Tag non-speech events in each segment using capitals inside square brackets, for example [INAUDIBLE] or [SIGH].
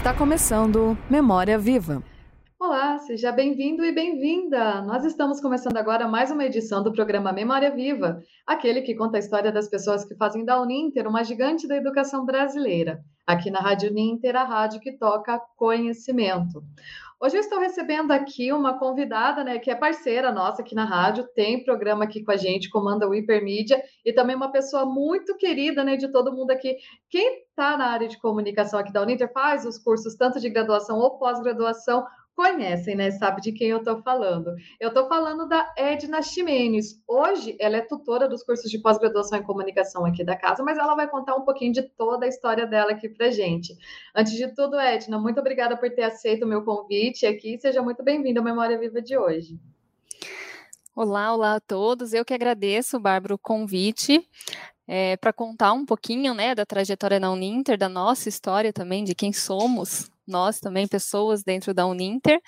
Está começando Memória Viva. Seja bem-vindo e bem-vinda! Nós estamos começando agora mais uma edição do programa Memória Viva, aquele que conta a história das pessoas que fazem da Uninter uma gigante da educação brasileira. Aqui na Rádio Uninter, a rádio que toca conhecimento. Hoje eu estou recebendo aqui uma convidada, né, que é parceira nossa aqui na rádio, tem programa aqui com a gente, comanda o Hipermídia, e também uma pessoa muito querida, né, de todo mundo aqui. Quem está na área de comunicação aqui da Uninter faz os cursos tanto de graduação ou pós-graduação, conhecem, né? Sabe de quem eu estou falando. Eu estou falando da Edna Ximenes. Hoje ela é tutora dos cursos de pós-graduação em comunicação aqui da casa, mas ela vai contar um pouquinho de toda a história dela aqui para gente. Antes de tudo, Edna, muito obrigada por ter aceito o meu convite aqui. Seja muito bem-vinda à Memória Viva de hoje. Olá, olá a todos. Eu que agradeço, Bárbara, o convite. É, para contar um pouquinho né, da trajetória na Uninter, da nossa história também, de quem somos nós também, pessoas dentro da Uninter.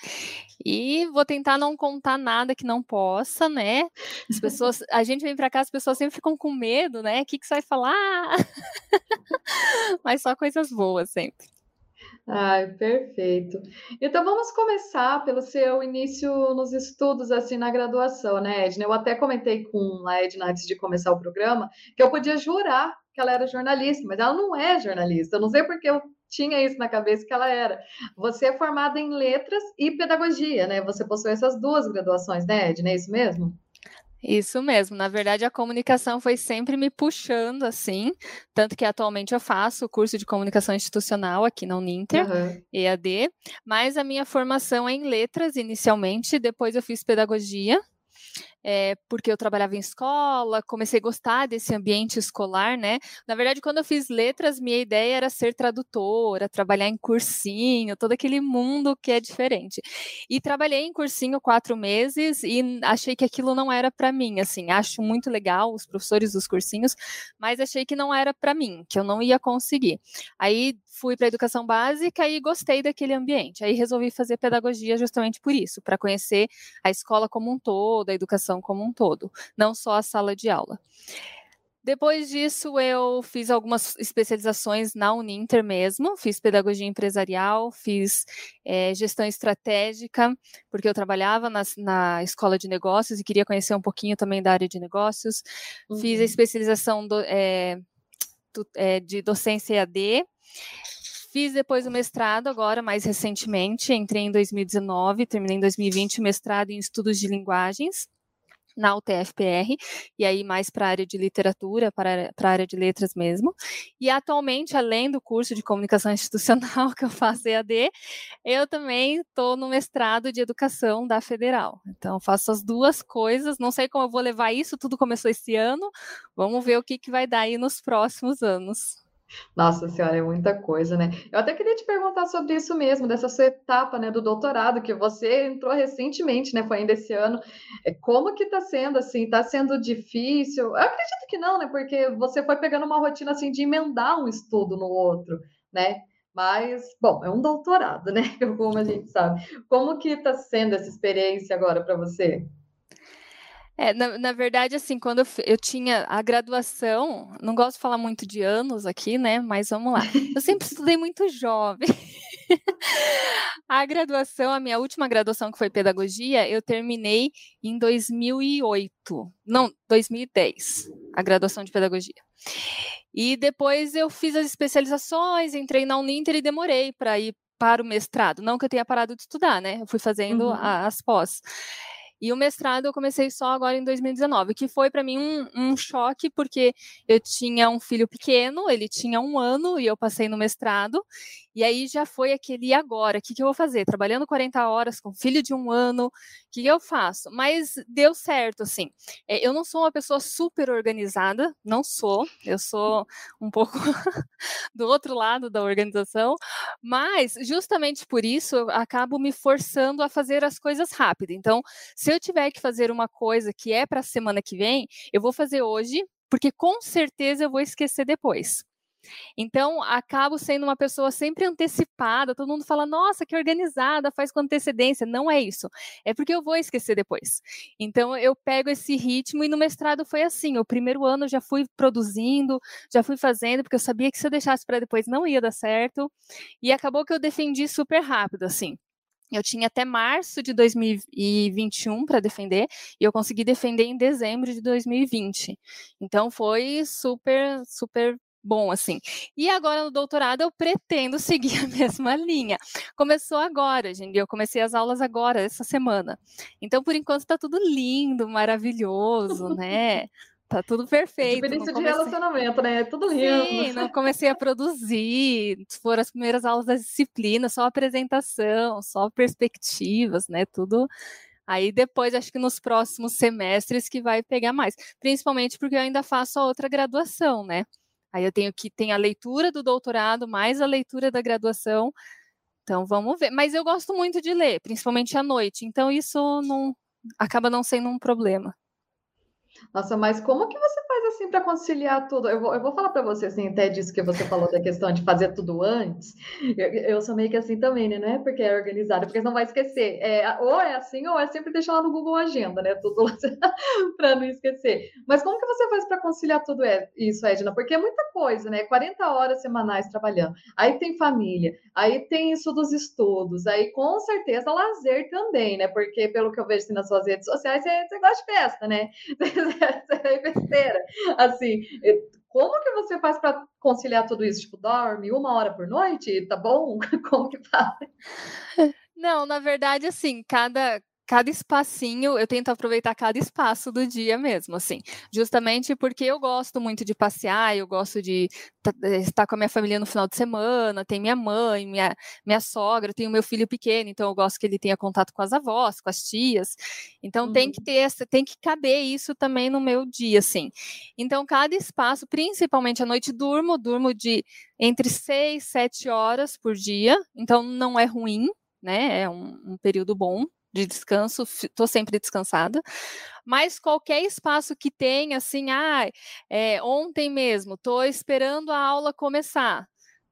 E vou tentar não contar nada que não possa, né? As pessoas, a gente vem para cá, as pessoas sempre ficam com medo, né? O que, que você vai falar? [LAUGHS] Mas só coisas boas sempre. Ai, perfeito. Então vamos começar pelo seu início nos estudos assim na graduação, né, Edna? Eu até comentei com a Edna antes de começar o programa que eu podia jurar que ela era jornalista, mas ela não é jornalista. Eu não sei porque eu tinha isso na cabeça que ela era. Você é formada em letras e pedagogia, né? Você possui essas duas graduações, né, Edna? É isso mesmo? Isso mesmo. Na verdade, a comunicação foi sempre me puxando assim, tanto que atualmente eu faço o curso de comunicação institucional aqui na Uninter, uhum. EAD, mas a minha formação é em letras inicialmente, depois eu fiz pedagogia é, porque eu trabalhava em escola, comecei a gostar desse ambiente escolar, né? Na verdade, quando eu fiz letras, minha ideia era ser tradutora, trabalhar em cursinho, todo aquele mundo que é diferente. E trabalhei em cursinho quatro meses e achei que aquilo não era para mim, assim, acho muito legal os professores dos cursinhos, mas achei que não era para mim, que eu não ia conseguir. Aí fui para educação básica e gostei daquele ambiente. Aí resolvi fazer pedagogia justamente por isso, para conhecer a escola como um todo, a educação como um todo, não só a sala de aula. Depois disso, eu fiz algumas especializações na Uninter mesmo, fiz pedagogia empresarial, fiz é, gestão estratégica, porque eu trabalhava na, na, escola de negócios e queria conhecer um pouquinho também da área de negócios. Uhum. Fiz a uhum. especialização do, é, do, é, de docência EAD, Fiz depois o mestrado, agora mais recentemente, entrei em 2019, terminei em 2020 o mestrado em estudos de linguagens na UTFPR, e aí mais para a área de literatura, para, a área de letras mesmo. E atualmente, além do curso de comunicação [LAUGHS] institucional que eu faço EAD, eu também estou no mestrado de educação da Federal. Então, faço as duas coisas, não sei como eu vou levar isso, tudo começou esse ano, vamos ver o que, que vai dar aí nos próximos anos. Nossa senhora, é muita coisa, né? Eu até queria te perguntar sobre isso mesmo, dessa sua etapa, né, do doutorado, que você entrou recentemente, né, foi ainda esse ano. É, como que tá sendo, assim, tá sendo difícil? Eu acredito que não, né, porque você foi pegando uma rotina, assim, de emendar um estudo no outro, né? Mas, bom, é um doutorado, né, [LAUGHS] como a gente sabe. Como que tá sendo essa experiência agora para você? É, na, na, verdade, assim, quando eu, eu, tinha a graduação, não gosto de falar muito de anos aqui, né? Mas vamos lá. Eu [LAUGHS] sempre estudei muito jovem. [LAUGHS] a graduação, a minha última graduação, que foi pedagogia, eu terminei em 2008. Não, 2010, a graduação de pedagogia. E depois eu fiz as especializações, entrei na Uninter e demorei para ir para o mestrado. Não que eu tenha parado de estudar, né? Eu fui fazendo uhum. as pós. E o mestrado eu comecei só agora em 2019, que foi para mim um, um, choque, porque eu tinha um filho pequeno, ele tinha um ano e eu passei no mestrado, e aí já foi aquele, agora? O que, que eu vou fazer? Trabalhando 40 horas com filho de um ano, o que, que eu faço? Mas deu certo, assim. É, eu não sou uma pessoa super organizada, não sou, eu sou um pouco [LAUGHS] do outro lado da organização, mas justamente por isso eu acabo me forçando a fazer as coisas rápido. Então, se eu tiver que fazer uma coisa que é para a semana que vem, eu vou fazer hoje, porque com certeza eu vou esquecer depois. Então, acabo sendo uma pessoa sempre antecipada. Todo mundo fala, nossa, que organizada, faz com antecedência. Não é isso. É porque eu vou esquecer depois. Então, eu pego esse ritmo e no mestrado foi assim. O primeiro ano já fui produzindo, já fui fazendo, porque eu sabia que se eu deixasse para depois não ia dar certo. E acabou que eu defendi super rápido, assim. Eu tinha até março de 2021 para defender e eu consegui defender em dezembro de 2020. Então foi super, super bom, assim. E agora no doutorado eu pretendo [LAUGHS] seguir a mesma linha. Começou agora, gente. Eu comecei as aulas agora, essa semana. Então, por enquanto, está tudo lindo, maravilhoso, né? [LAUGHS] Tá tudo perfeito. Experiência comecei... de relacionamento, né? É tudo lindo. Sim, não comecei a produzir. Foram as primeiras aulas da disciplina, só apresentação, só perspectivas, né? Tudo. Aí depois, acho que nos próximos semestres que vai pegar mais. Principalmente porque eu ainda faço a outra graduação, né? Aí eu tenho que tem a leitura do doutorado mais a leitura da graduação. Então vamos ver. Mas eu gosto muito de ler, principalmente à noite. Então isso não acaba não sendo um problema. Nossa, mas como que você assim para conciliar tudo? Eu vou, eu vou falar para você assim, até disso que você falou da questão de fazer tudo antes. Eu, eu sou meio que assim também, né? Não é porque é organizado, porque você não vai esquecer. É, ou é assim, ou é sempre deixar lá no Google Agenda, né? Tudo lá [LAUGHS] para não esquecer. Mas como que você faz para conciliar tudo isso, Edna? Porque é muita coisa, né? 40 horas semanais trabalhando. Aí tem família, aí tem isso dos estudos, aí com certeza lazer também, né? Porque pelo que eu vejo assim, nas suas redes sociais, você, você gosta de festa, né? [LAUGHS] é besteira. [LAUGHS] Assim, como que você faz para conciliar tudo isso? Tipo, dorme uma hora por noite? Tá bom? [LAUGHS] Como que faz? Não, na verdade, assim, cada, cada espacinho, eu tento aproveitar cada espaço do dia mesmo, assim, justamente porque eu gosto muito de passear, eu gosto de eh, estar com a minha família no final de semana, tem minha mãe, minha, minha sogra, tenho meu filho pequeno, então eu gosto que ele tenha contato com as avós, com as tias, então uhum. tem que ter, tem que caber isso também no meu dia, assim. Então, cada espaço, principalmente à noite, durmo, durmo de entre seis, sete horas por dia, então não é ruim, né, é um, um período bom, de descanso, estou sempre descansada, mas qualquer espaço que tenha, assim, ah, é, ontem mesmo, estou esperando a aula começar.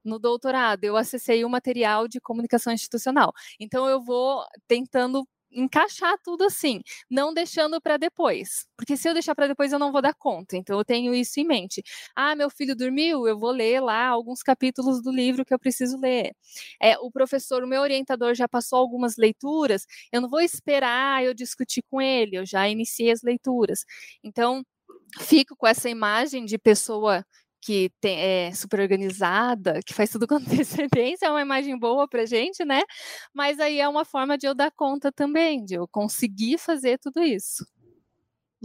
No doutorado, eu acessei o material de comunicação institucional. Então, eu vou tentando encaixar tudo assim, não deixando para depois, porque se eu deixar para depois eu não vou dar conta. Então eu tenho isso em mente. Ah, meu filho dormiu, eu vou ler lá alguns capítulos do livro que eu preciso ler. É, o professor, o meu orientador já passou algumas leituras, eu não vou esperar eu discutir com ele, eu já iniciei as leituras. Então fico com essa imagem de pessoa que tem, é super organizada, que faz tudo com [LAUGHS] antecedência, é uma imagem boa para gente, né? Mas aí é uma forma de eu dar conta também, de eu conseguir fazer tudo isso.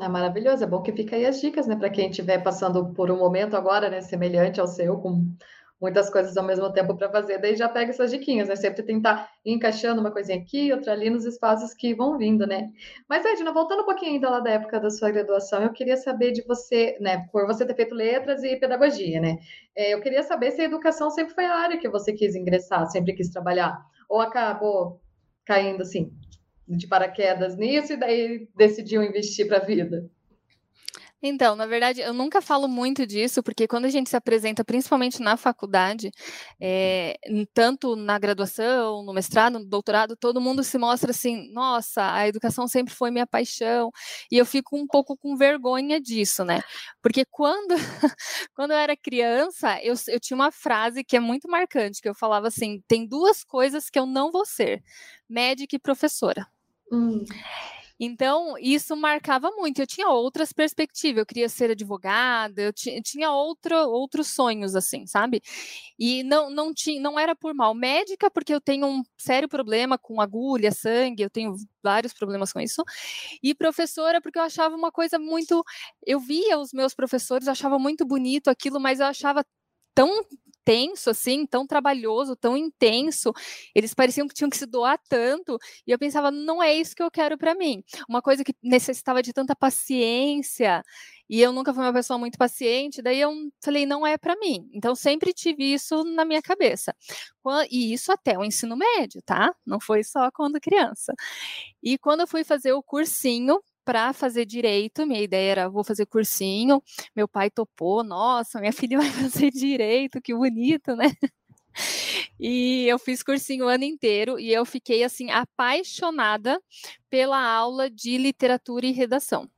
É maravilhoso, é bom que fica aí as dicas, né, para quem estiver passando por um momento agora, né, semelhante ao seu, com muitas coisas ao mesmo tempo para fazer, daí já pega essas diquinhas, né? Sempre tentar ir encaixando uma coisinha aqui, outra ali nos espaços que vão vindo, né? Mas, Edna, voltando um pouquinho ainda lá da época da sua graduação, eu queria saber de você, né, por você ter feito letras e pedagogia, né? É, eu queria saber se a educação sempre foi a área que você quis ingressar, sempre quis trabalhar, ou acabou caindo assim, de paraquedas nisso e daí decidiu investir para a vida? Então, na verdade, eu nunca falo muito disso, porque quando a gente se apresenta, principalmente na faculdade, é, tanto na graduação, no mestrado, no doutorado, todo mundo se mostra assim: nossa, a educação sempre foi minha paixão, e eu fico um pouco com vergonha disso, né? Porque quando, [LAUGHS] quando eu era criança, eu, eu tinha uma frase que é muito marcante, que eu falava assim: tem duas coisas que eu não vou ser: médica e professora. Hum. Então, isso marcava muito. Eu tinha outras perspectivas. Eu queria ser advogada, eu tinha outro, outros sonhos, assim, sabe? E não, não, tinha, não era por mal. Médica, porque eu tenho um sério problema com agulha, sangue, eu tenho vários problemas com isso. E professora, porque eu achava uma coisa muito. Eu via os meus professores, achava muito bonito aquilo, mas eu achava tão tenso, assim, tão trabalhoso, tão intenso. Eles pareciam que tinham que se doar tanto. E eu pensava, não é isso que eu quero para mim. Uma coisa que necessitava de tanta paciência. E eu nunca fui uma pessoa muito paciente, daí eu falei, não é para mim. Então sempre tive isso na minha cabeça. E isso até o ensino médio, tá? Não foi só quando criança. E quando eu fui fazer o cursinho para fazer direito. Minha ideia era vou fazer cursinho. Meu pai topou, nossa, minha [LAUGHS] filha vai fazer direito, que bonito, né? E eu fiz cursinho o ano inteiro e eu fiquei assim apaixonada pela aula de literatura e redação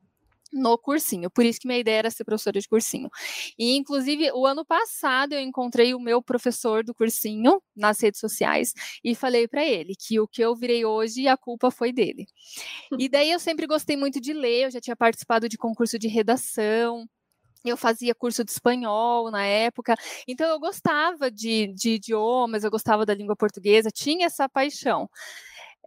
no cursinho. Por isso que minha ideia era ser professora de cursinho. E, inclusive, o ano passado eu encontrei o meu professor do cursinho nas redes sociais e falei para ele que o que eu virei hoje, a culpa foi dele. E [LAUGHS] daí eu sempre gostei muito de ler, eu já tinha participado de concurso de redação, eu fazia curso de espanhol na época, então eu gostava de, de idiomas, eu gostava da língua portuguesa, tinha essa paixão.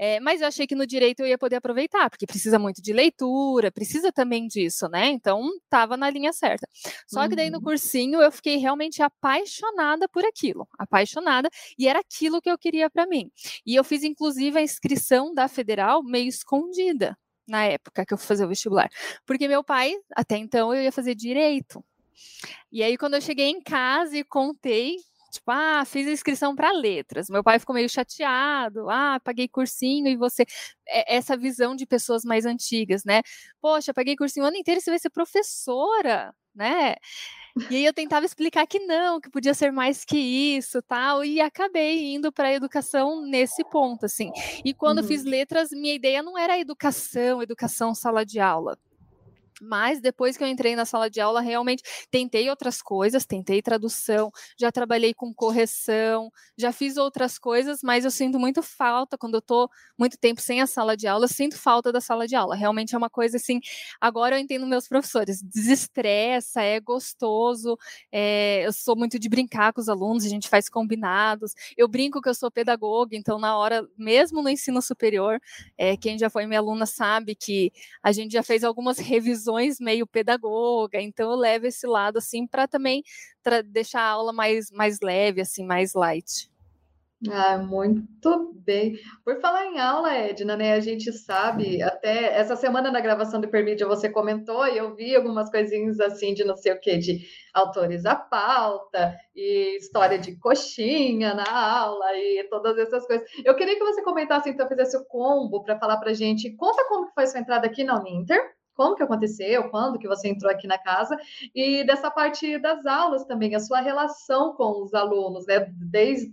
É, mas eu achei que no direito eu ia poder aproveitar, porque precisa muito de leitura, precisa também disso, né? Então, estava na linha certa. Só que daí no uhum. cursinho eu fiquei realmente apaixonada por aquilo, apaixonada, e era aquilo que eu queria para mim. E eu fiz, inclusive, a inscrição da federal meio escondida na época que eu fui fazer o vestibular, porque meu pai, até então, eu ia fazer direito. E aí, quando eu cheguei em casa e contei Tipo, ah, fiz a inscrição para letras. Meu pai ficou meio chateado. Ah, paguei cursinho e você. É, essa visão de pessoas mais antigas, né? Poxa, paguei cursinho o ano inteiro e você vai ser professora, né? E aí eu tentava explicar que não, que podia ser mais que isso, tal, e acabei indo para a educação nesse ponto, assim. E quando uhum. fiz letras, minha ideia não era educação, educação sala de aula. Mas depois que eu entrei na sala de aula, realmente tentei outras coisas, tentei tradução, já trabalhei com correção, já fiz outras coisas, mas eu sinto muito falta quando eu estou muito tempo sem a sala de aula, sinto falta da sala de aula. Realmente é uma coisa assim. Agora eu entendo meus professores, desestressa, é gostoso. É, eu sou muito de brincar com os alunos, a gente faz combinados. Eu brinco que eu sou pedagoga, então na hora, mesmo no ensino superior, é, quem já foi minha aluna sabe que a gente já fez algumas revisões visões meio pedagoga, então eu levo esse lado assim para também deixar a aula mais, mais leve, assim, mais light. Ah, muito bem. Por falar em aula, Edna, né? A gente sabe, até essa semana na gravação do Permídia você comentou e eu vi algumas coisinhas assim de não sei o que, de autores à pauta e história de coxinha na aula e todas essas coisas. Eu queria que você comentasse, então, fizesse o combo para falar para gente. Conta como que foi sua entrada aqui na Uninter como que aconteceu, quando que você entrou aqui na casa, e dessa parte das aulas também, a sua relação com os alunos, né? Desde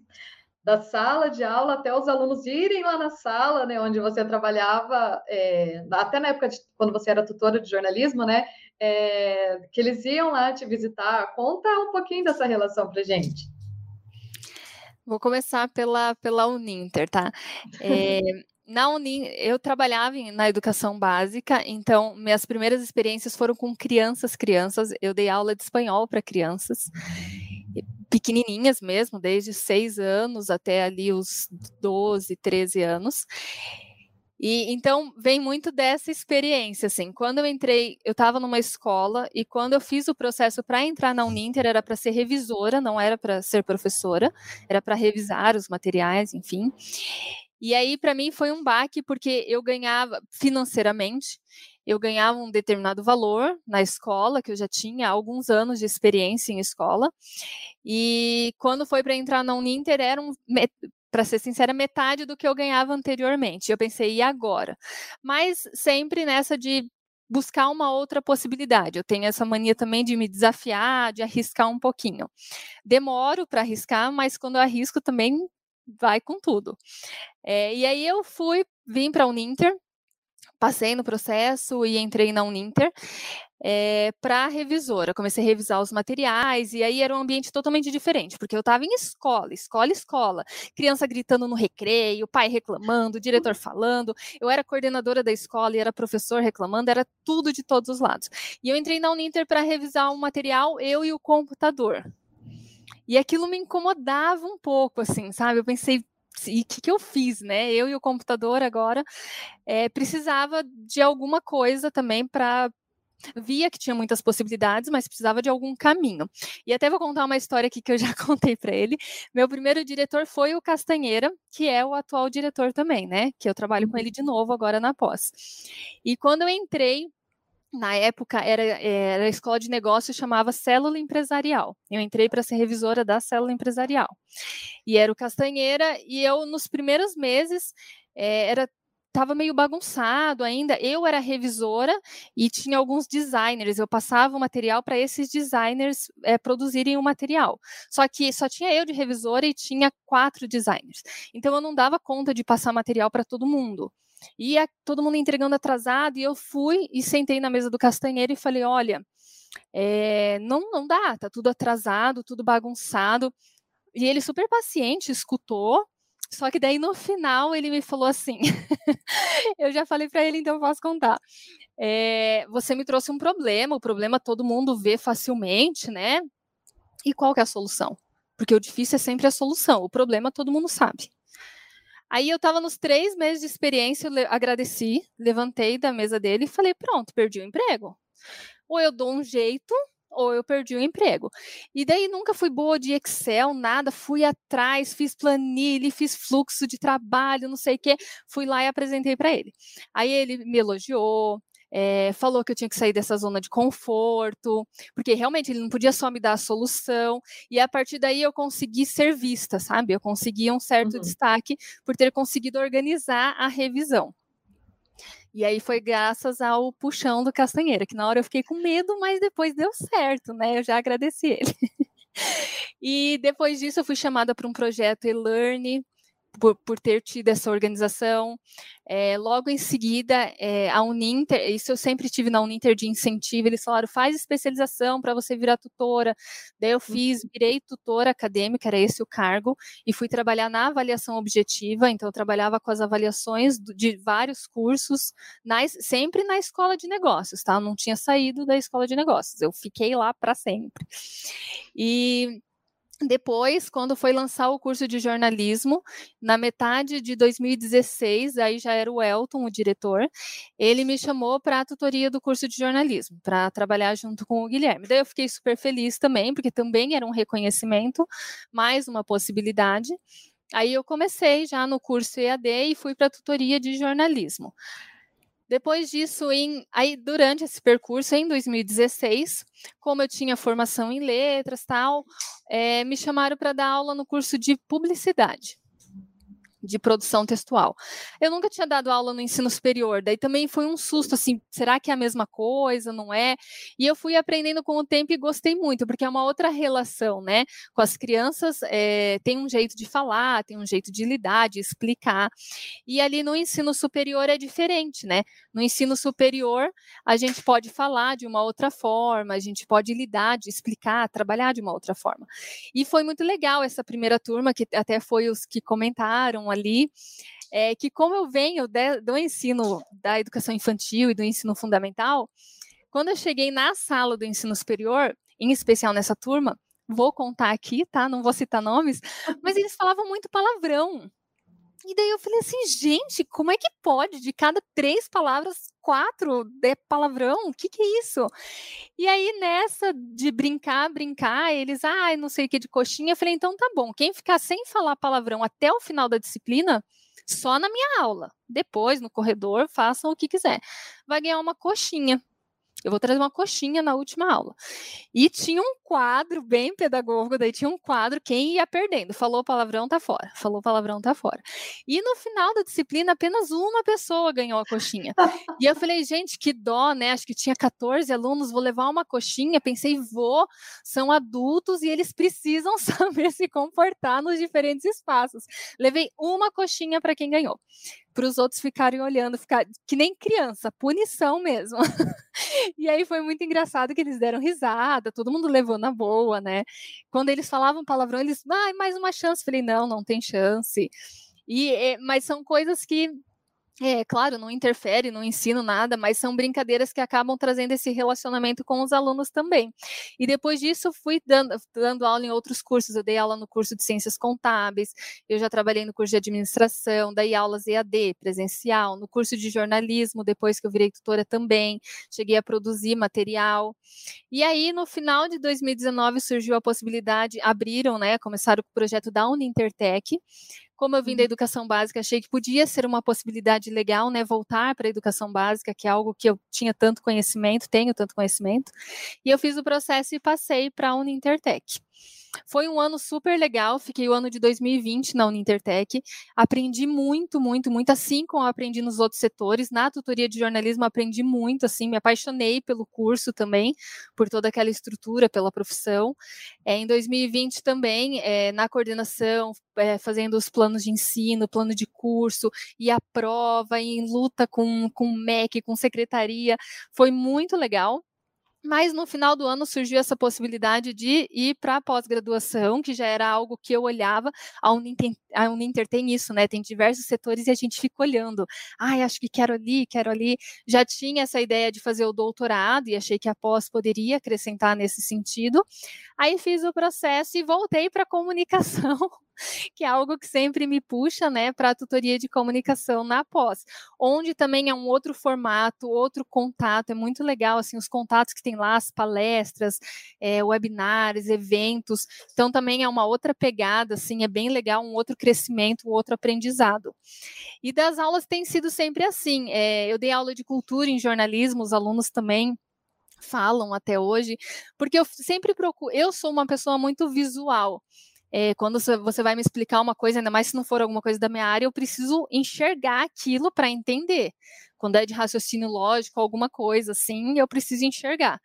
da sala de aula até os alunos irem lá na sala, né, onde você trabalhava, é, até na época de, quando você era tutora de jornalismo, né, é, que eles iam lá te visitar. Conta um pouquinho dessa relação para gente. Vou começar pela, pela Uninter, tá? [LAUGHS] É, na Uni, eu trabalhava na educação básica, então minhas primeiras experiências foram com crianças, crianças. Eu dei aula de espanhol para crianças, pequenininhas mesmo, desde seis anos até ali os 12, 13 anos. E então vem muito dessa experiência, assim. Quando eu entrei, eu estava numa escola e quando eu fiz o processo para entrar na Uninter era para ser revisora, não era para ser professora, era para revisar os materiais, enfim. E aí, para mim, foi um baque, porque eu ganhava financeiramente, eu ganhava um determinado valor na escola, que eu já tinha alguns anos de experiência em escola. E quando foi para entrar na Uninter, era um, para ser sincera, metade do que eu ganhava anteriormente. Eu pensei, e agora? Mas sempre nessa de buscar uma outra possibilidade. Eu tenho essa mania também de me desafiar, de arriscar um pouquinho. Demoro para arriscar, mas quando eu arrisco também vai com tudo. É, e aí eu fui, vim para a Uninter, passei no processo e entrei na Uninter é, para revisora. Comecei a revisar os materiais e aí era um ambiente totalmente diferente, porque eu estava em escola, escola, escola, criança gritando no recreio, pai reclamando, diretor falando. Eu era coordenadora da escola e era professor reclamando, era tudo de todos os lados. E eu entrei na Uninter para revisar o material, eu e o computador. E aquilo me incomodava um pouco, assim, sabe? Eu pensei, e o que, que, eu fiz, né? Eu e o computador agora é, precisava de alguma coisa também para via que tinha muitas possibilidades, mas precisava de algum caminho. E até vou contar uma história aqui que eu já [LAUGHS] contei para ele. Meu primeiro diretor foi o Castanheira, que é o atual diretor também, né? Que eu trabalho com ele de novo agora na pós. E quando eu entrei na época era, era a escola de negócios chamava Célula Empresarial. Eu entrei para ser revisora da Célula Empresarial. E era o Castanheira, e eu, nos primeiros meses, é, era estava meio bagunçado ainda. Eu era revisora e tinha alguns designers. Eu passava o material para esses designers é, produzirem o material. Só que só tinha eu de revisora e tinha quatro designers. Então eu não dava conta de passar material para todo mundo. E a, todo mundo entregando atrasado, e eu fui e sentei na mesa do castanheiro e falei: olha, é, não, não dá, tá tudo atrasado, tudo bagunçado. E ele, super paciente, escutou. Só que daí no final ele me falou assim: [LAUGHS] eu já falei para ele, então eu posso contar. É, você me trouxe um problema, o problema todo mundo vê facilmente, né? E qual que é a solução? Porque o difícil é sempre a solução, o problema todo mundo sabe. Aí eu estava nos três meses de experiência, eu agradeci, levantei da mesa dele e falei: pronto, perdi o emprego. Ou eu dou um jeito, ou eu perdi o emprego. E daí nunca fui boa de Excel, nada, fui atrás, fiz planilha, fiz fluxo de trabalho, não sei o quê, fui lá e apresentei para ele. Aí ele me elogiou, é, falou que eu tinha que sair dessa zona de conforto, porque realmente ele não podia só me dar a solução, e a partir daí eu consegui ser vista, sabe? Eu consegui um certo uhum. destaque por ter conseguido organizar a revisão. E aí foi graças ao puxão do Castanheira, que na hora eu fiquei com medo, mas depois deu certo, né? Eu já agradeci ele. [LAUGHS] e depois disso eu fui chamada para um projeto e-learn, por, por ter tido essa organização. É, logo em seguida, é, a Uninter, isso eu sempre tive na Uninter de incentivo, eles falaram, faz especialização para você virar tutora. Daí eu fiz, uhum. virei tutora acadêmica, era esse o cargo, e fui trabalhar na avaliação objetiva, então eu trabalhava com as avaliações de vários cursos, nas, sempre na escola de negócios, tá? Eu não tinha saído da escola de negócios, eu fiquei lá para sempre. E depois, quando foi lançar o curso de jornalismo, na metade de 2016, aí já era o Elton, o diretor, ele me chamou para a tutoria do curso de jornalismo, para trabalhar junto com o Guilherme. Daí eu fiquei super feliz também, porque também era um reconhecimento, mais uma possibilidade. Aí eu comecei já no curso EAD e fui para a tutoria de jornalismo. Depois disso, em, aí durante esse percurso, em 2016, como eu tinha formação em letras tal, é, me chamaram para dar aula no curso de publicidade de produção textual. Eu nunca tinha dado aula no ensino superior, daí também foi um susto, assim, será que é a mesma coisa, não é? E eu fui aprendendo com o tempo e gostei muito, porque é uma outra relação, né? Com as crianças, é, tem um jeito de falar, tem um jeito de lidar, de explicar, e ali no ensino superior é diferente, né? No ensino superior, a gente pode falar de uma outra forma, a gente pode lidar, de explicar, trabalhar de uma outra forma. E foi muito legal essa primeira turma, que até foi os que comentaram ali, é que como eu venho de, do ensino da educação infantil e do ensino fundamental, quando eu cheguei na sala do ensino superior, em especial nessa turma, vou contar aqui, tá? Não vou citar nomes, mas eles falavam muito palavrão. E daí eu falei assim, gente, como é que pode? De cada três palavras, quatro é palavrão? O que, que é isso? E aí, nessa de brincar, brincar, eles, ah, não sei o que de coxinha, eu falei, então tá bom, quem ficar sem falar palavrão até o final da disciplina, só na minha aula. Depois, no corredor, façam o que quiser. Vai ganhar uma coxinha. Eu vou trazer uma coxinha na última aula. E tinha um quadro bem pedagógico, daí tinha um quadro, quem ia perdendo. Falou palavrão, tá fora. Falou palavrão, tá fora. E no final da disciplina, apenas uma pessoa ganhou a coxinha. E eu falei, gente, que dó, né? Acho que tinha 14 alunos, vou levar uma coxinha. Pensei, vou, são adultos e eles precisam [LAUGHS] saber se comportar nos diferentes espaços. Levei uma coxinha para quem ganhou para os outros ficarem olhando, ficar que nem criança, punição mesmo. [LAUGHS] e aí foi muito engraçado que eles deram risada, todo mundo levou na boa, né? Quando eles falavam palavrão, eles, ah, mais uma chance. Falei, não, não tem chance. E, eh, mas são coisas que é, claro, não interfere, não ensino nada, mas são brincadeiras que acabam trazendo esse relacionamento com os alunos também. E depois disso, fui dando, dando aula em outros cursos. Eu dei aula no curso de Ciências Contábeis, eu já trabalhei no curso de Administração, dei aulas EAD, presencial, no curso de Jornalismo, depois que eu virei tutora também, cheguei a produzir material. E aí, no final de 2019, surgiu a possibilidade, abriram, né, começaram o projeto da Unintertech, como eu vim da uhum. educação básica, achei que podia ser uma possibilidade legal, né, voltar para a educação básica, que é algo que eu tinha tanto conhecimento, tenho tanto conhecimento. E eu fiz o processo e passei para a Unintertech. Foi um ano super legal, fiquei o ano de 2020 na Unintertech, aprendi muito, muito, muito, assim como aprendi nos outros setores. Na tutoria de jornalismo aprendi muito, assim, me apaixonei pelo curso também, por toda aquela estrutura, pela profissão. É, em 2020 também, é, na coordenação, é, fazendo os planos de ensino, plano de curso, e a prova, em luta com, com o MEC, com secretaria, foi muito legal. Mas no final do ano surgiu essa possibilidade de ir para a pós-graduação, que já era algo que eu olhava. A Uninter, a Uninter tem isso, né? Tem diversos setores e a gente fica olhando. Ai, acho que quero ali, quero ali. Já tinha essa ideia de fazer o doutorado e achei que a pós poderia acrescentar nesse sentido. Aí fiz o processo e voltei para a comunicação [LAUGHS] [LAUGHS] que é algo que sempre me puxa, né, para a tutoria de comunicação na pós, onde também é um outro formato, outro contato, é muito legal, assim, os contatos que tem lá, as palestras, é, webinars, eventos, então também é uma outra pegada, assim, é bem legal, um outro crescimento, um outro aprendizado. E das aulas tem sido sempre assim, é, eu dei aula de cultura em jornalismo, os alunos também falam até hoje, porque eu sempre procuro, eu sou uma pessoa muito visual, é, quando você vai me explicar uma coisa, ainda mais se não for alguma coisa da minha área, eu preciso enxergar aquilo para entender. Quando é de raciocínio lógico, alguma coisa assim, eu preciso enxergar.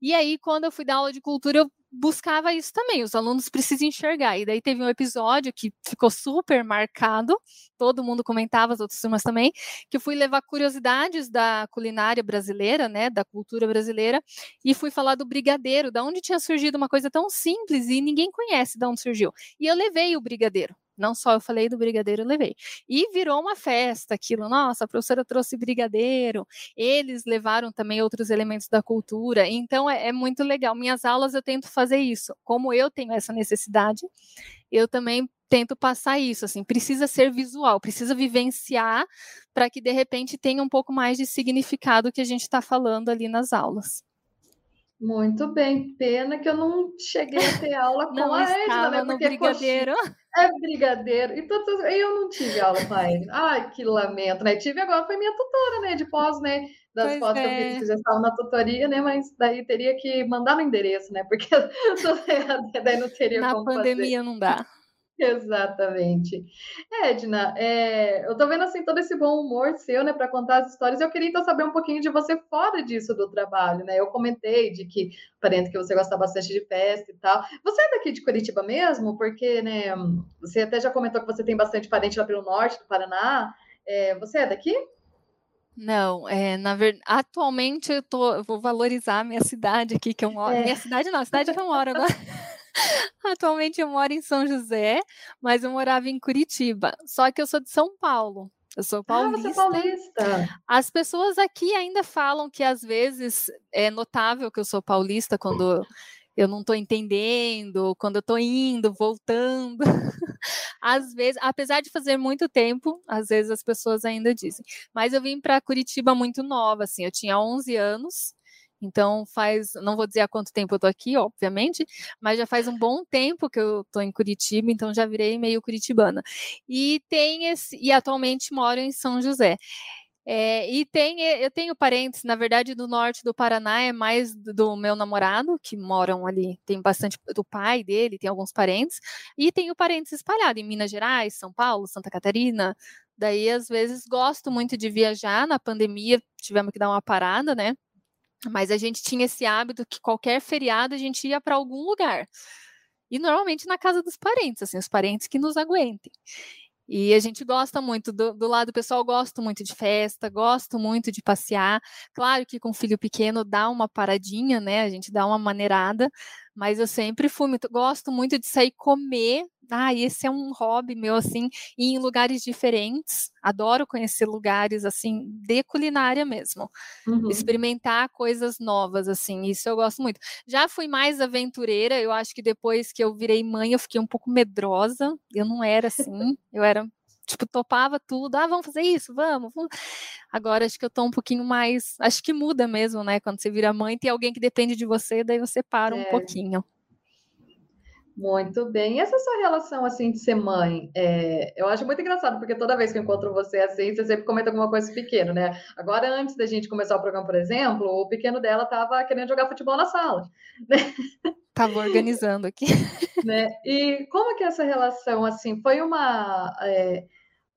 E aí, quando eu fui dar aula de cultura, eu buscava isso também. Os alunos precisam enxergar. E daí teve um episódio que ficou super marcado, todo mundo comentava, as outras turmas também, que eu fui levar curiosidades da culinária brasileira, né, da cultura brasileira, e fui falar do brigadeiro, da onde tinha surgido uma coisa tão simples e ninguém conhece de onde surgiu. E eu levei o brigadeiro. Não só eu falei do brigadeiro, eu levei. E virou uma festa aquilo. Nossa, a professora trouxe brigadeiro. Eles levaram também outros elementos da cultura. Então é, é muito legal. Minhas aulas eu tento fazer isso. Como eu tenho essa necessidade, eu também tento passar isso, assim, precisa ser visual, precisa vivenciar para que de repente tenha um pouco mais de significado que a gente está falando ali nas aulas. Muito bem, pena que eu não cheguei a ter aula [LAUGHS] com não a Edna, né? Porque brigadeiro. é brigadeiro. E todas, eu não tive aula com a Edna. Ai, que lamento, né? Tive agora, foi minha tutora, né? De pós, né? Das pois pós é. que eu fiz, que já estavam na tutoria, né? Mas daí teria que mandar no endereço, né? Porque [LAUGHS] daí não teria na como pandemia fazer. não dá. Exatamente. Edna, é, eu tô vendo assim todo esse bom humor seu, né, para contar as histórias. Eu queria então saber um pouquinho de você fora disso do trabalho, né? Eu comentei de que parente que você gosta bastante de festa e tal. Você é daqui de Curitiba mesmo? Porque, né, você até já comentou que você tem bastante parente lá pelo norte do Paraná. É, você é daqui? Não, é, na verdade, atualmente eu, tô, eu vou valorizar a minha cidade aqui, que eu moro. É. Minha cidade não, a cidade que eu moro agora. [LAUGHS] Atualmente eu moro em São José, mas eu morava em Curitiba. Só que eu sou de São Paulo. Eu sou paulista. Ah, você é paulista. As pessoas aqui ainda falam que às vezes é notável que eu sou paulista quando eu não estou entendendo, quando eu estou indo, voltando. [LAUGHS] às vezes, apesar de fazer muito tempo, às vezes as pessoas ainda dizem. Mas eu vim para Curitiba muito nova, assim, eu tinha 11 anos então faz, não vou dizer há quanto tempo eu tô aqui, obviamente, mas já faz um bom tempo que eu tô em Curitiba, então já virei meio curitibana. E tem esse, e atualmente moro em São José. É, e tem, eu tenho parentes, na verdade, do norte do Paraná, é mais do meu namorado, que moram ali, tem bastante do pai dele, tem alguns parentes, e tenho parentes espalhados em Minas Gerais, São Paulo, Santa Catarina. Daí, às vezes, gosto muito de viajar. Na pandemia, tivemos que dar uma parada, né? Mas a gente tinha esse hábito que qualquer feriado a gente ia para algum lugar. E normalmente na casa dos parentes, assim, os parentes que nos aguentem. E a gente gosta muito, do, do lado pessoal, gosto muito de festa, gosto muito de passear. Claro que com filho pequeno dá uma paradinha, né? A gente dá uma maneirada, mas eu sempre fui muito, gosto muito de sair comer. Ah, esse é um hobby meu, assim, ir em lugares diferentes. Adoro conhecer lugares, assim, de culinária mesmo. Uhum. Experimentar coisas novas, assim, isso eu gosto muito. Já fui mais aventureira, eu acho que depois que eu virei mãe, eu fiquei um pouco medrosa. Eu não era assim, [LAUGHS] eu era tipo, topava tudo. Ah, vamos fazer isso? Vamos, vamos. Agora acho que eu tô um pouquinho mais. Acho que muda mesmo, né? Quando você vira mãe, tem alguém que depende de você, daí você para é. um pouquinho. Muito bem. E essa sua relação, assim, de ser mãe? É, eu acho muito engraçado, porque toda vez que eu encontro você, assim, você sempre comenta alguma coisa pequena, né? Agora, antes da gente começar o programa, por exemplo, o pequeno dela estava querendo jogar futebol na sala. [LAUGHS] Né? Tava organizando aqui. [LAUGHS] Né? E como que essa relação, assim, foi uma... É,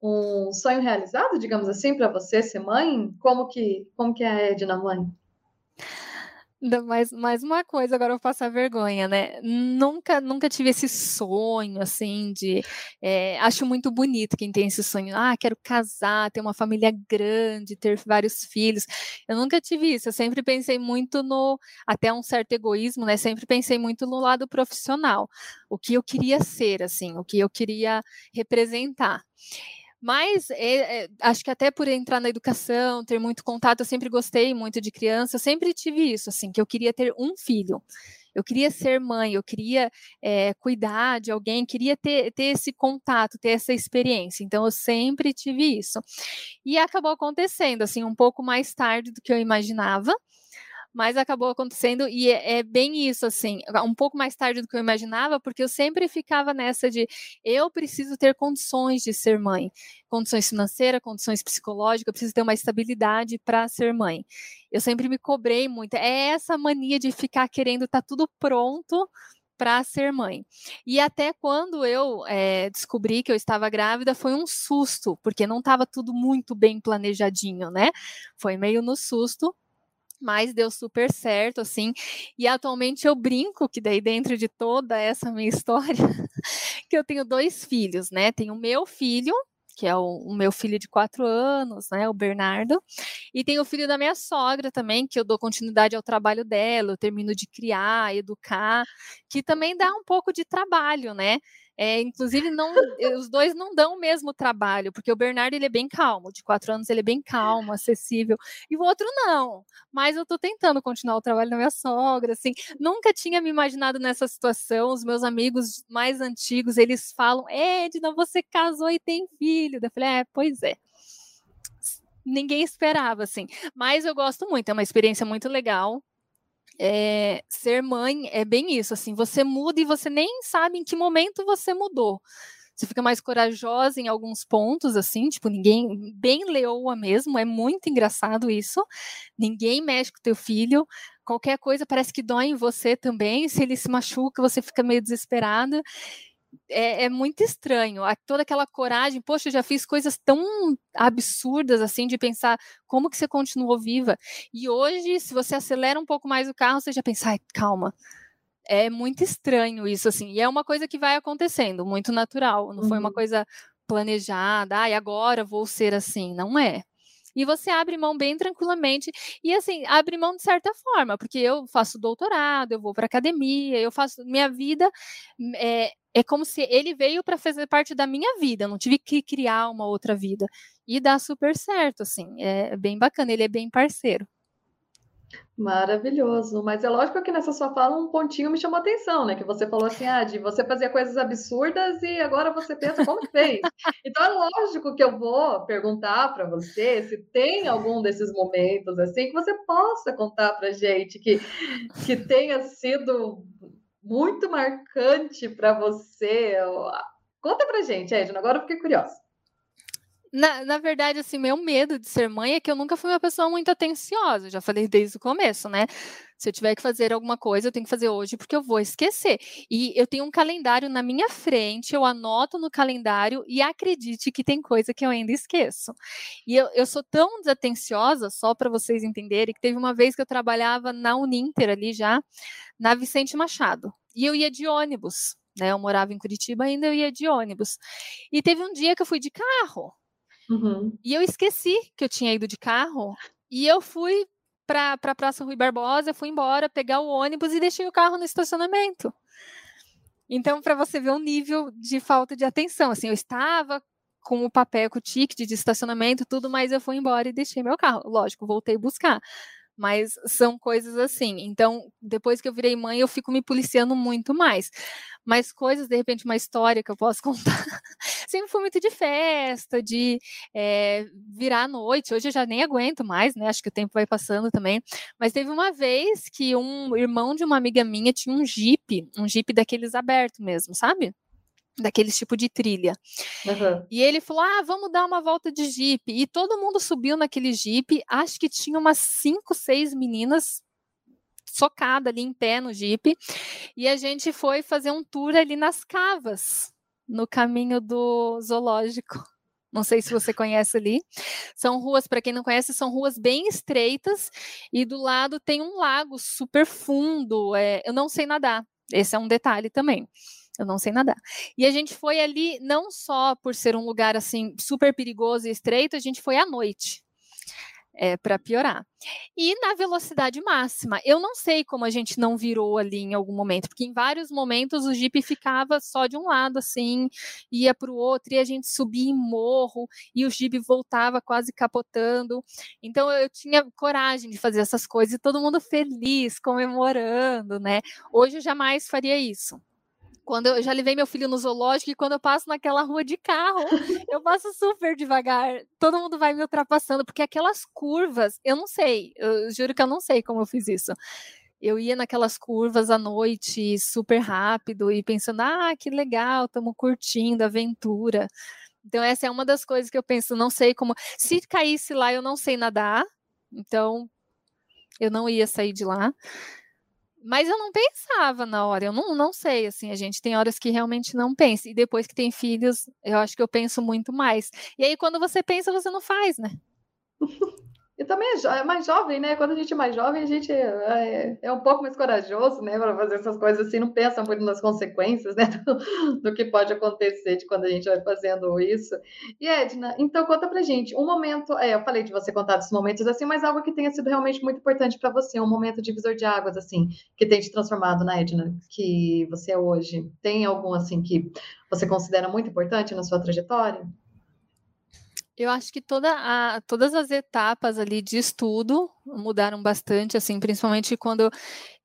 um sonho realizado, digamos assim, para você ser mãe? Como que, como que é a Edna mãe? Mais, mais uma coisa, agora eu vou passar vergonha, né? Nunca, nunca tive esse sonho, assim, de. É, acho muito bonito quem tem esse sonho. Ah, quero casar, ter uma família grande, ter vários filhos. Eu nunca tive isso. Eu sempre pensei muito no. Até um certo egoísmo, né? Sempre pensei muito no lado profissional. O que eu queria ser, assim, o que eu queria representar. Mas é, é, acho que até por entrar na educação, ter muito contato, eu sempre gostei muito de criança, eu sempre tive isso, assim, que eu queria ter um filho. Eu queria ser mãe, eu queria é, cuidar de alguém, queria ter, ter esse contato, ter essa experiência. Então, eu sempre tive isso. E acabou acontecendo, assim, um pouco mais tarde do que eu imaginava mas acabou acontecendo e é, é, bem isso, assim, um pouco mais tarde do que eu imaginava, porque eu sempre ficava nessa de eu preciso ter condições de ser mãe, condições financeiras, condições psicológicas, eu preciso ter uma estabilidade para ser mãe. Eu sempre me cobrei muito. É essa mania de ficar querendo estar tá tudo pronto para ser mãe. E até quando eu é, descobri que eu estava grávida, foi um susto, porque não estava tudo muito bem planejadinho, né? Foi meio no susto, mas deu super certo, assim. E atualmente eu brinco que daí dentro de toda essa minha história, [LAUGHS] que eu tenho dois filhos, né? Tenho o meu filho, que é o, o, meu filho de quatro anos, né, o Bernardo, e tem o filho da minha sogra também, que eu dou continuidade ao trabalho dela, eu termino de criar, educar, que também dá um pouco de trabalho, né? É, inclusive, não, os dois não dão o mesmo trabalho, porque o Bernardo ele é bem calmo, de quatro anos ele é bem calmo, acessível, e o outro não. Mas eu estou tentando continuar o trabalho da minha sogra, assim. Nunca tinha me imaginado nessa situação. Os meus amigos mais antigos, eles falam, Edna, você casou e tem filho. Eu falei, é, pois é ninguém esperava, assim. Mas eu gosto muito, é uma experiência muito legal é, ser mãe é bem isso, assim, você muda e você nem sabe em que momento você mudou. Você fica mais corajosa em alguns pontos, assim, tipo, ninguém, bem leoa mesmo, é muito engraçado isso. Ninguém mexe com teu filho, qualquer coisa parece que dói em você também, se ele se machuca, você fica meio desesperada é, é, muito estranho. toda aquela coragem, poxa, eu já fiz coisas tão absurdas assim de pensar como que você continuou viva. E hoje, se você acelera um pouco mais o carro, você já pensa, ai, calma. É muito estranho isso, assim. E é uma coisa que vai acontecendo, muito natural. Não uhum. foi uma uhum. coisa planejada, ai, agora vou ser assim. Não é. E você abre mão bem tranquilamente. E assim, abre mão de certa forma, porque eu faço doutorado, eu vou para academia, eu faço. Minha vida é, é como se ele veio para fazer parte da minha vida, eu não tive que criar uma outra vida. E dá super certo, assim, é bem bacana, ele é bem parceiro. Maravilhoso, mas é lógico que nessa sua fala um pontinho me chamou a atenção, né? Que você falou assim, ah, de você fazia coisas absurdas e agora você pensa como que fez. Então é lógico que eu vou perguntar para você se tem algum desses momentos assim que você possa contar para gente que que tenha sido muito marcante para você? Conta pra gente, Edna, agora eu fiquei curiosa. Na, na verdade, assim, meu medo de ser mãe é que eu nunca fui uma pessoa muito atenciosa, já falei desde o começo, né? Se eu tiver que fazer alguma coisa, eu tenho que fazer hoje porque eu vou esquecer. E eu tenho um calendário na minha frente, eu anoto no calendário e acredite que tem coisa que eu ainda esqueço. E eu, eu sou tão desatenciosa, só para vocês entenderem, que teve uma vez que eu trabalhava na Uninter ali já, na Vicente Machado, e eu ia de ônibus. Né, eu morava em Curitiba, ainda eu ia de ônibus. E teve um dia que eu fui de carro. Uhum. E eu esqueci que eu tinha ido de carro. E eu fui para a Praça Rui Barbosa, fui embora, pegar o ônibus e deixei o carro no estacionamento. Então, para você ver o nível de falta de atenção, assim, eu estava com o papel, com o ticket de estacionamento, tudo, mas eu fui embora e deixei meu carro. Lógico, voltei buscar. Mas são coisas assim. Então, depois que eu virei mãe, eu fico me policiando muito mais. Mas coisas, de repente, uma história que eu posso [LAUGHS] contar sempre fui muito de festa, de é, virar à noite. Hoje eu já nem aguento mais, né? Acho que o tempo vai passando também. Mas teve uma vez que um irmão de uma amiga minha tinha um Jeep, um Jeep daqueles aberto mesmo, sabe? daqueles tipo de trilha. Uhum. E ele falou: Ah, vamos dar uma volta de Jeep. E todo mundo subiu naquele Jeep. Acho que tinha umas cinco, seis meninas socada ali em pé no Jeep. E a gente foi fazer um tour ali nas cavas, no caminho do zoológico. Não sei se você conhece ali. São ruas, para quem não conhece, são ruas bem estreitas e do lado tem um lago super fundo. É, eu não sei nadar. Esse é um detalhe também. Eu não sei nadar. E a gente foi ali não só por ser um lugar assim super perigoso e estreito, a gente foi à noite. É, para piorar. E na velocidade máxima, eu não sei como a gente não virou ali em algum momento, porque em vários momentos o Jeep ficava só de um lado, assim, ia para o outro, e a gente subia em morro, e o Jeep voltava quase capotando. Então eu tinha coragem de fazer essas coisas, e todo mundo feliz, comemorando, né? Hoje eu jamais faria isso. Quando eu já levei meu filho no zoológico e quando eu passo naquela rua de carro, eu passo super devagar. Todo mundo vai me ultrapassando, porque aquelas curvas, eu não sei, eu juro que eu não sei como eu fiz isso. Eu ia naquelas curvas à noite, super rápido, e pensando, ah, que legal, estamos curtindo a aventura. Então, essa é uma das coisas que eu penso, não sei como. Se caísse lá, eu não sei nadar, então eu não ia sair de lá. Mas eu não pensava na hora, eu não, não sei, assim, a gente tem horas que realmente não pensa, e depois que tem filhos, eu acho que eu penso muito mais. E aí, quando você pensa, você não faz, né? E também é, é, mais jovem, né? Quando a gente é mais jovem, a gente é, é um pouco mais corajoso, né? Para fazer essas coisas assim, não pensa muito nas consequências, né? [LAUGHS] Do, do, que pode acontecer de quando a gente vai fazendo isso. E Edna, então conta pra gente, um momento, é, eu falei de você contar desses momentos assim, mas algo que tenha sido realmente muito importante para você, um momento divisor de águas, assim, que tem te transformado na Edna, que você é hoje. Tem algum, assim, que você considera muito importante na sua trajetória? Eu acho que toda a, todas as etapas ali de estudo mudaram bastante, assim, principalmente quando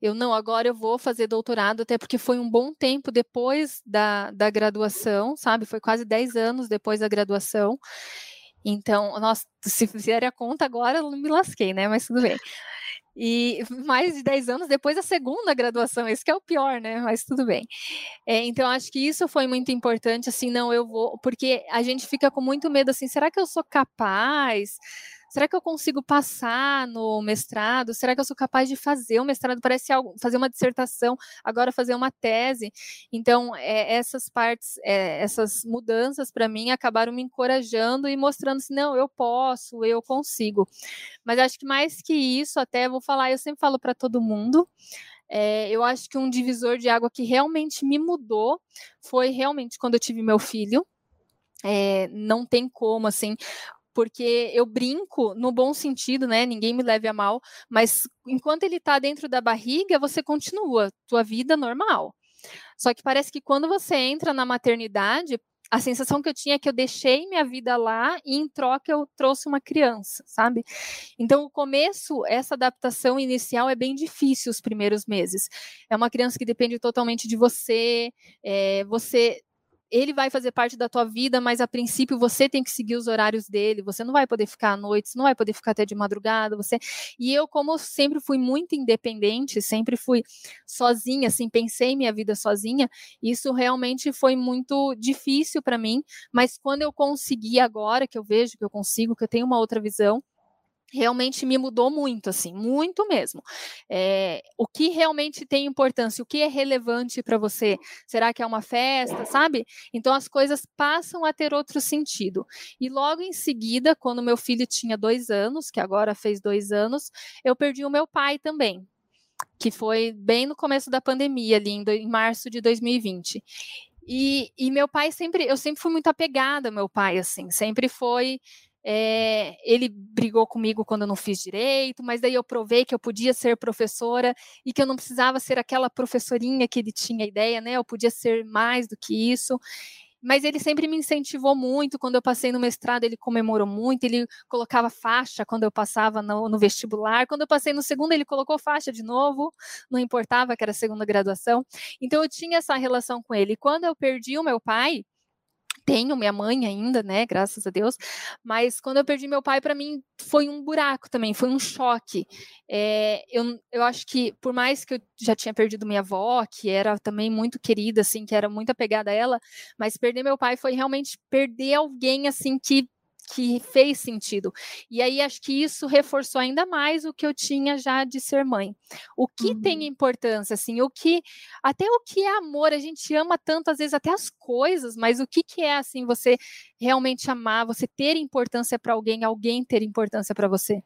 eu, não, agora eu vou fazer doutorado, até porque foi um bom tempo depois da, da graduação, sabe? Foi quase 10 anos depois da graduação. Então, nossa, se fizer a conta agora, eu me lasquei, né? Mas tudo bem. E [LAUGHS] mais de 10 anos depois da segunda graduação, isso que é o pior, né? Mas tudo bem. É, então, acho que isso foi muito importante, assim, não, eu vou, porque a gente fica com muito medo, assim, será que eu sou capaz? Será que eu consigo passar no mestrado? Será que eu sou capaz de fazer o mestrado? Parece algo, fazer uma dissertação, agora fazer uma tese. Então, é, essas partes, é, essas mudanças para mim acabaram me encorajando e mostrando assim, não, eu posso, eu consigo. Mas acho que mais que isso, até vou falar, eu sempre falo para todo mundo. É, eu acho que um divisor de água que realmente me mudou foi realmente quando eu tive meu filho. É, não tem como, assim, porque eu brinco no bom sentido, né? Ninguém me leve a mal, mas enquanto ele está dentro da barriga, você continua tua vida normal. Só que parece que quando você entra na maternidade, a sensação que eu tinha é que eu deixei minha vida lá e em troca eu trouxe uma criança, sabe? Então, o começo, essa adaptação inicial é bem difícil os primeiros meses. É uma criança que depende totalmente de você, é, você ele vai fazer parte da tua vida, mas a princípio você tem que seguir os horários dele, você não vai poder ficar à noite, você não vai poder ficar até de madrugada, você. E eu, como sempre fui muito independente, sempre fui sozinha, assim, pensei minha vida sozinha, isso realmente foi muito difícil para mim, mas quando eu consegui agora, que eu vejo que eu consigo, que eu tenho uma outra visão, realmente me mudou muito, assim, muito mesmo. É, o que realmente tem importância, o que é relevante para você? Será que é uma festa, sabe? Então as coisas passam a ter outro sentido. E logo em seguida, quando meu filho tinha dois anos, que agora fez dois anos, eu perdi o meu pai também. Que foi bem no começo da pandemia, ali em, do, em março de 2020. E, e meu pai sempre, eu sempre fui muito apegada ao meu pai, assim, sempre foi é, ele brigou comigo quando eu não fiz direito, mas daí eu provei que eu podia ser professora e que eu não precisava ser aquela professorinha que ele tinha ideia, né? Eu podia ser mais do que isso. Mas ele sempre me incentivou muito. Quando eu passei no mestrado, ele comemorou muito. Ele colocava faixa quando eu passava no, no vestibular. Quando eu passei no segundo, ele colocou faixa de novo. Não importava que era segunda graduação. Então eu tinha essa relação com ele. Quando eu perdi o meu pai, tenho minha mãe ainda, né, graças a Deus, mas quando eu perdi meu pai, para mim foi um buraco também, foi um choque. É, eu, eu acho que, por mais que eu já tinha perdido minha avó, que era também muito querida, assim, que era muito apegada a ela, mas perder meu pai foi realmente perder alguém, assim, que que fez sentido. E aí acho que isso reforçou ainda mais o que eu tinha já de ser mãe. O que uhum. tem importância, assim, o que até o que é amor, a gente ama tanto às vezes até as coisas, mas o que que é assim você realmente amar, você ter importância para alguém, alguém ter importância para você.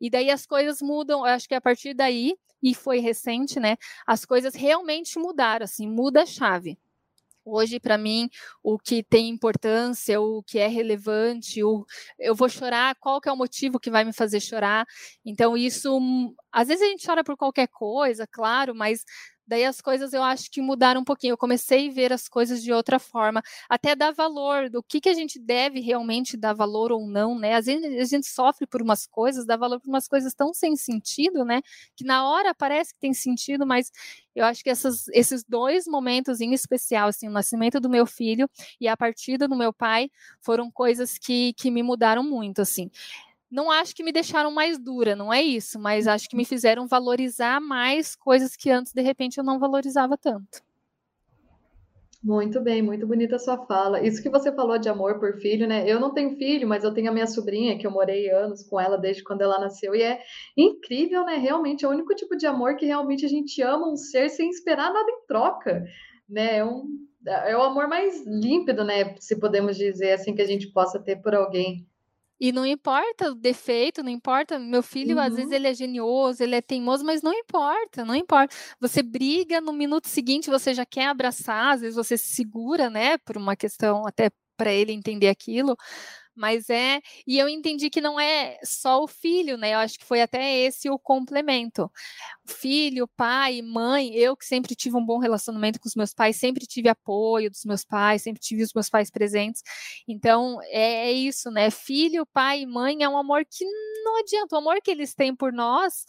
E daí as coisas mudam, eu acho que a partir daí e foi recente, né? As coisas realmente mudaram, assim, muda a chave. Hoje, para mim, o que tem importância, o que é relevante, o, eu vou chorar, qual que é o motivo que vai me fazer chorar. Então, isso, às vezes a gente chora por qualquer coisa, claro, mas Daí as coisas eu acho que mudaram um pouquinho. Eu comecei a ver as coisas de outra forma, até dar valor do que, que a gente deve realmente dar valor ou não, né? Às vezes a gente sofre por umas coisas, dá valor por umas coisas tão sem sentido, né? Que na hora parece que tem sentido, mas eu acho que essas, esses dois momentos em especial, assim, o nascimento do meu filho e a partida do meu pai, foram coisas que, que me mudaram muito, assim não acho que me deixaram mais dura, não é isso, mas acho que me uhum. fizeram valorizar mais coisas que antes, de repente, eu não valorizava tanto. Muito bem, muito bonita a sua fala. Isso que você falou de amor por filho, né? Eu não tenho filho, mas eu tenho a minha sobrinha, que eu morei anos com ela desde quando ela nasceu, e é incrível, né? Realmente, é o único tipo de amor que realmente a gente ama um ser sem esperar nada em troca, né? É, um, é o amor mais límpido, né? Se podemos dizer assim, que a gente possa ter por alguém. E não importa o defeito, não importa. Meu filho, uhum. às vezes, uhum. ele é genioso, ele é teimoso, mas não importa, não importa. Você briga, no minuto seguinte você já quer abraçar, às vezes você se segura, né, por uma questão até para ele entender aquilo, mas é. E eu entendi que não é só o filho, né? Eu acho que foi até esse o complemento. Filho, pai, mãe, eu que sempre tive um bom relacionamento com os meus pais, sempre tive apoio dos meus pais, sempre tive os meus pais presentes. Então, é, é isso, né? Filho, pai e mãe é um amor que não adianta. O amor que eles têm por nós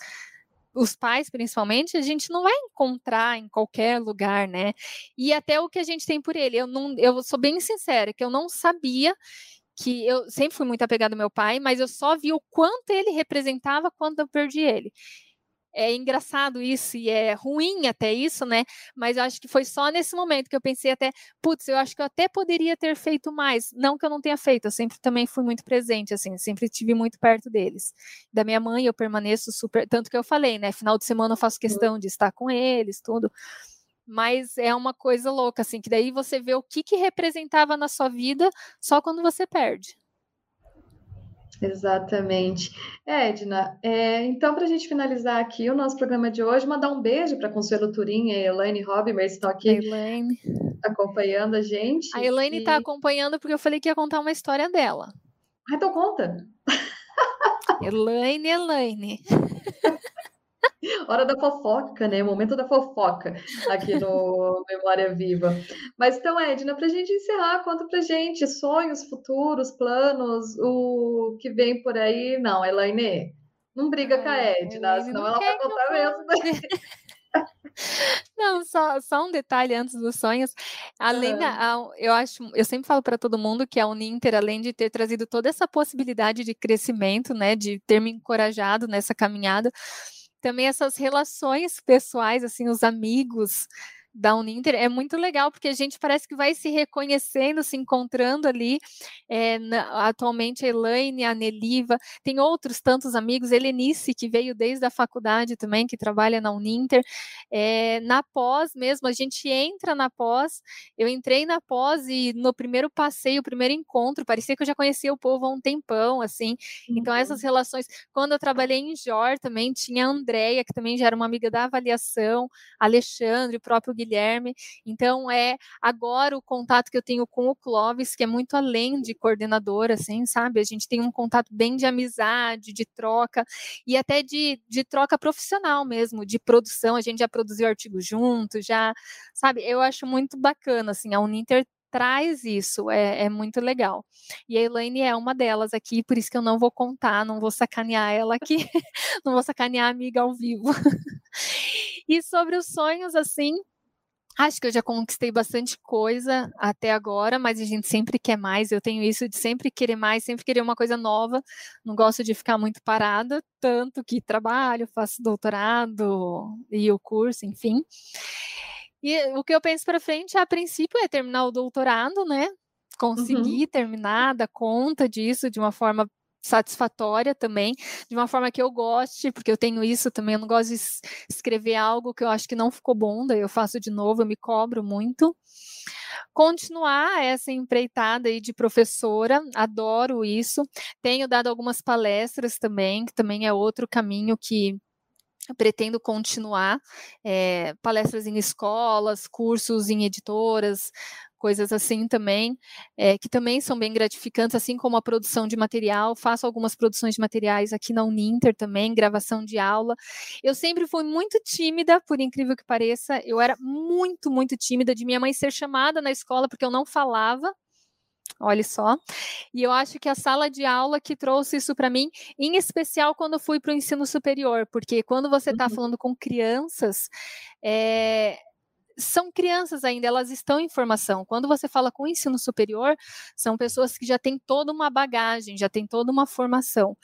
os pais, principalmente, a gente não vai encontrar em qualquer lugar, né? E até o que a gente tem por ele. Eu, não, eu sou bem sincera, que eu não sabia que eu sempre fui muito apegada ao meu pai, mas eu só vi o quanto ele representava quando eu perdi ele. É engraçado isso e é ruim até isso, né? Mas eu acho que foi só nesse momento que eu pensei até, putz, eu acho que eu até poderia ter feito mais. Não que eu não tenha feito, eu sempre também fui muito presente, assim, sempre estive muito perto deles. Da minha mãe eu permaneço super, tanto que eu falei, né? Final de semana eu faço questão de estar com eles, tudo mas é uma coisa louca, assim, que daí você vê o que, que representava na sua vida só quando você perde. Exatamente. É, Edna, é, então, para a gente finalizar aqui o nosso programa de hoje, mandar um beijo para a Consuelo Turim e a Elaine Robbimer, estão aqui Elaine. acompanhando a gente. A Elaine está e... acompanhando porque eu falei que ia contar uma história dela. Ah, então conta. Elaine, Elaine. [LAUGHS] Hora da fofoca, né? Momento da fofoca aqui no [LAUGHS] Memória Viva. Mas então, Edna, para a gente encerrar, conta para gente sonhos futuros, planos, o que vem por aí. Não, Elaine, não briga com a Edna, senão ela vai contar mesmo. [LAUGHS] Não, só, só um detalhe antes dos sonhos. Além da, eu acho, eu sempre falo para todo mundo que a Uninter, além de ter trazido toda essa possibilidade de crescimento, né, de ter me encorajado nessa caminhada, também essas relações pessoais, assim, os amigos, da Uninter é muito legal, porque a gente parece que vai se reconhecendo, se encontrando ali. É, na, atualmente a Elaine, a Neliva, tem outros tantos amigos, Helenice, que veio desde a faculdade também, que trabalha na Uninter. É, na pós mesmo, a gente entra na pós, eu entrei na pós e no primeiro passeio, o primeiro encontro, parecia que eu já conhecia o povo há um tempão, assim. Uhum. Então, essas relações. Quando eu trabalhei em JOR também, tinha a Andrea, que também já era uma amiga da avaliação, Alexandre, o próprio Guilherme. Então, é agora o contato que eu tenho com o Clóvis, que é muito além de coordenador, assim, sabe? A gente tem um contato bem de amizade, de troca, e até de, de troca profissional mesmo, de produção. A gente já produziu artigo junto, já, sabe? Eu acho muito bacana, assim, a Uninter traz isso, é, é, muito legal. E a Elaine é uma delas aqui, por isso que eu não vou contar, não vou sacanear ela aqui, [LAUGHS] não vou sacanear a amiga ao vivo. [LAUGHS] e sobre os sonhos, assim, Acho que eu já conquistei bastante coisa até agora, mas a gente sempre quer mais. Eu tenho isso de sempre querer mais, sempre querer uma coisa nova. Não gosto de ficar muito parada, tanto que trabalho, faço doutorado e o curso, enfim. E o que eu penso para frente, a princípio, é terminar o doutorado, né? Conseguir uhum. terminar, dar conta disso de uma forma satisfatória também, de uma forma que eu goste, porque eu tenho isso também, eu não gosto de escrever algo que eu acho que não ficou bom, daí eu faço de novo, eu me cobro muito. Continuar essa empreitada aí de professora, adoro isso. Tenho dado algumas palestras também, que também é outro caminho que pretendo continuar é, palestras em escolas, cursos em editoras, coisas assim também, é, que também são bem gratificantes, assim como a produção de material. Faço algumas produções de materiais aqui na Uninter também, gravação de aula. Eu sempre fui muito tímida, por incrível que pareça. Eu era muito, muito tímida de minha mãe ser chamada na escola porque eu não falava. Olha só. E eu acho que a sala de aula que trouxe isso para mim, em especial quando fui para o ensino superior, porque quando você está uhum. falando com crianças, é, são crianças ainda, elas estão em formação. Quando você fala com ensino superior, são pessoas que já têm toda uma bagagem, já têm toda uma formação.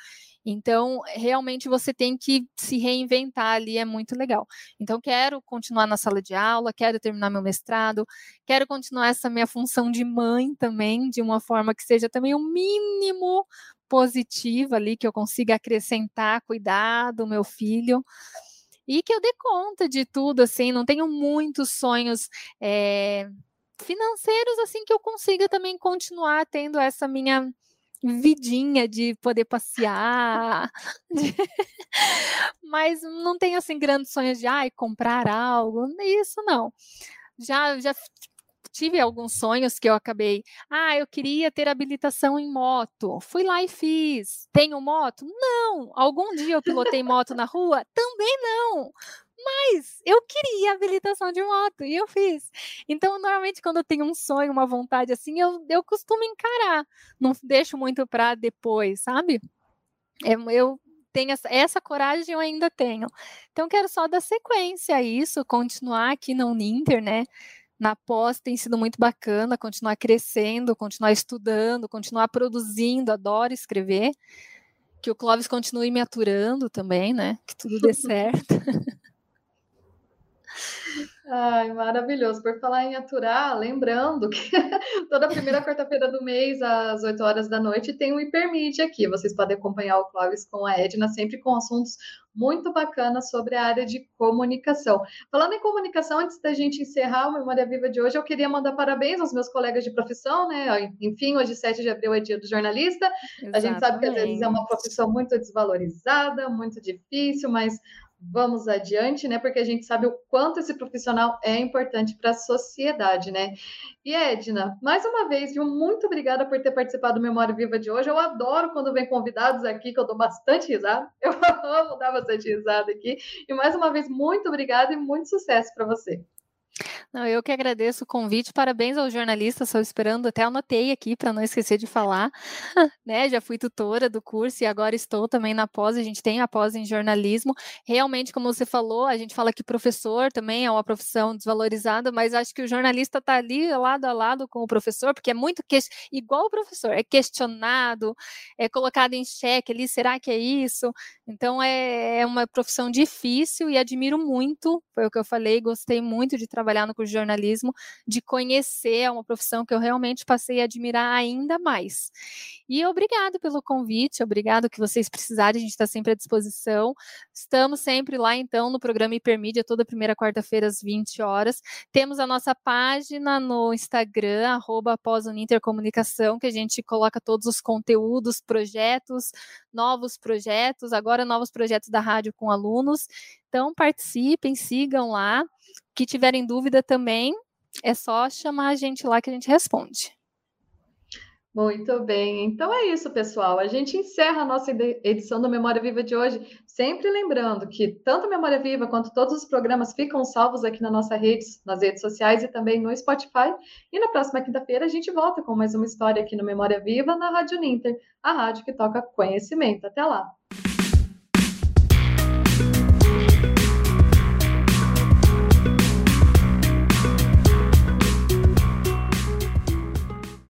Então, realmente você tem que se reinventar ali, é muito legal. Então, quero continuar na sala de aula, quero terminar meu mestrado, quero continuar essa minha função de mãe também, de uma forma que seja também o mínimo positiva ali, que eu consiga acrescentar, cuidar do meu filho e que eu dê conta de tudo, assim, não tenho muitos sonhos é, financeiros, assim, que eu consiga também continuar tendo essa minha vidinha de poder passear, [LAUGHS] mas não tenho, assim, grandes sonhos de, ai, comprar algo, isso não. Já, já tive alguns sonhos que eu acabei. Ah, eu queria ter habilitação em moto. Fui lá e fiz. Tenho moto? Não. Algum dia eu pilotei moto na rua? Também não. Mas eu queria habilitação de moto e eu fiz. Então, normalmente, quando eu tenho um sonho, uma vontade assim, eu, eu costumo encarar. Não deixo muito para depois, sabe? É, eu tenho essa, essa coragem, eu ainda tenho. Então, quero só dar sequência a isso, continuar aqui na Uninter, né? Na pós tem sido muito bacana, continuar crescendo, continuar estudando, continuar produzindo, adoro escrever. Que o Clóvis continue me aturando também, né? Que tudo dê [LAUGHS] certo. [LAUGHS] Ai, maravilhoso. Por falar em aturar, lembrando que [LAUGHS] toda primeira quarta-feira do mês, às 8 horas da noite, tem o Hipermídia aqui. Vocês podem acompanhar o Clóvis com a Edna, sempre com assuntos muito bacanas sobre a área de comunicação. Falando em comunicação, antes da gente encerrar o Memória Viva de hoje, eu queria mandar parabéns aos meus colegas de profissão, né? Enfim, hoje, 7 de abril, é dia do jornalista. Exatamente. A gente sabe que às vezes é uma profissão muito desvalorizada, muito difícil, mas vamos adiante, né? Porque a gente sabe o quanto esse profissional é importante para a sociedade, né? E Edna, mais uma vez, viu? Muito obrigada por ter participado do Memória Viva de hoje. Eu adoro quando vem convidados aqui, que eu dou bastante risada. Eu [LAUGHS] amo dar bastante risada aqui. E mais uma vez, muito obrigada e muito sucesso para você. Não, eu que agradeço o convite. Parabéns ao jornalista. Estou esperando, até anotei aqui para não esquecer de falar. [LAUGHS] né? Já fui tutora do curso e agora estou também na pós. A gente tem a pós em jornalismo. Realmente, como você falou, a gente fala que professor também é uma profissão desvalorizada, mas acho que o jornalista está ali lado a lado com o professor, porque é muito que... igual o professor, é questionado, é colocado em xeque ali, será que é isso? Então é, é uma profissão difícil e admiro muito, foi o que eu falei, gostei muito de trabalhar no curso de jornalismo, de conhecer, é uma profissão que eu realmente passei a admirar ainda mais. E obrigado pelo convite, obrigado que vocês precisarem, a gente está sempre à disposição. Estamos sempre lá, então, no programa Hipermídia, toda primeira quarta-feira, às 20 horas. Temos a nossa página no Instagram, arroba Intercomunicação, que a gente coloca todos os conteúdos, projetos, novos projetos, agora novos projetos da rádio com alunos. Então, participem, sigam lá. Que tiverem dúvida também, é só chamar a gente lá que a gente responde. Muito bem, então é isso, pessoal. A gente encerra a nossa edição do Memória Viva de hoje, sempre lembrando que tanto Memória Viva quanto todos os programas ficam salvos aqui na nossa rede, nas redes sociais e também no Spotify. E na próxima quinta-feira a gente volta com mais uma história aqui no Memória Viva na Rádio Ninter, a rádio que toca conhecimento. Até lá!